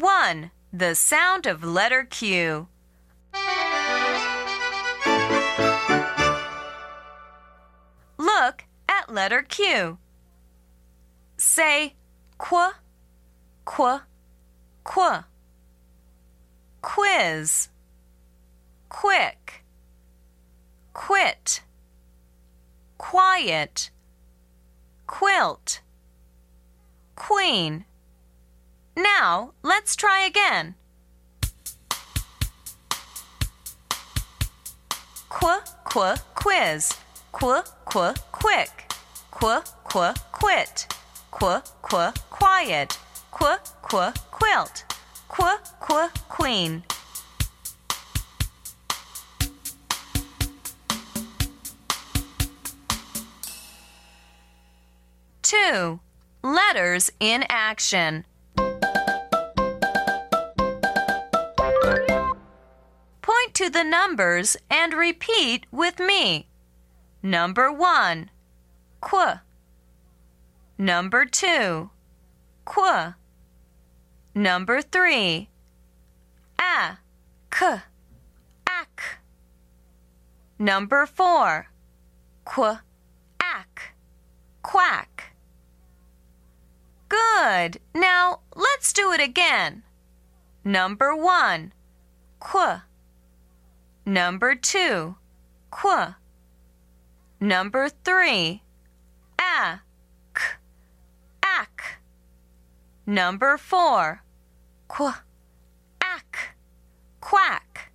1. The sound of letter Q. Look at letter Q. Say qu, qu, qu. Quiz, quick, quit, quiet, quilt, queen. Now, let's try again. Qu, qu, quiz. Qu, qu, quick. Qu, qu, quit. Qu, qu, quiet. Qu, qu, quilt. Qu, qu, queen. Two. Letters in action. To the numbers and repeat with me. Number one, qu. Number two, qu. Number three, a, k, ak. Number four, qu, ak, quack. Good. Now let's do it again. Number one, qu. Number two, qu. Number three, a, k, ak. Number four, qu, ak, quack.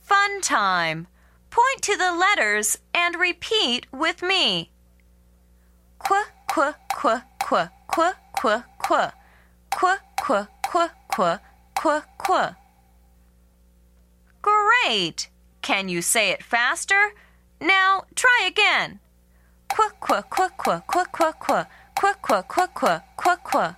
Fun time. Point to the letters and repeat with me. Qu, qu, qu, qu, qu, qu, qu, qu, qu, qu, qu, qu, qu. Great! Can you say it faster? Now try again. Qu, qu, qu, qu, qu, qu, qu, qu, qu, qu, qu, qu, qu.